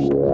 Yeah.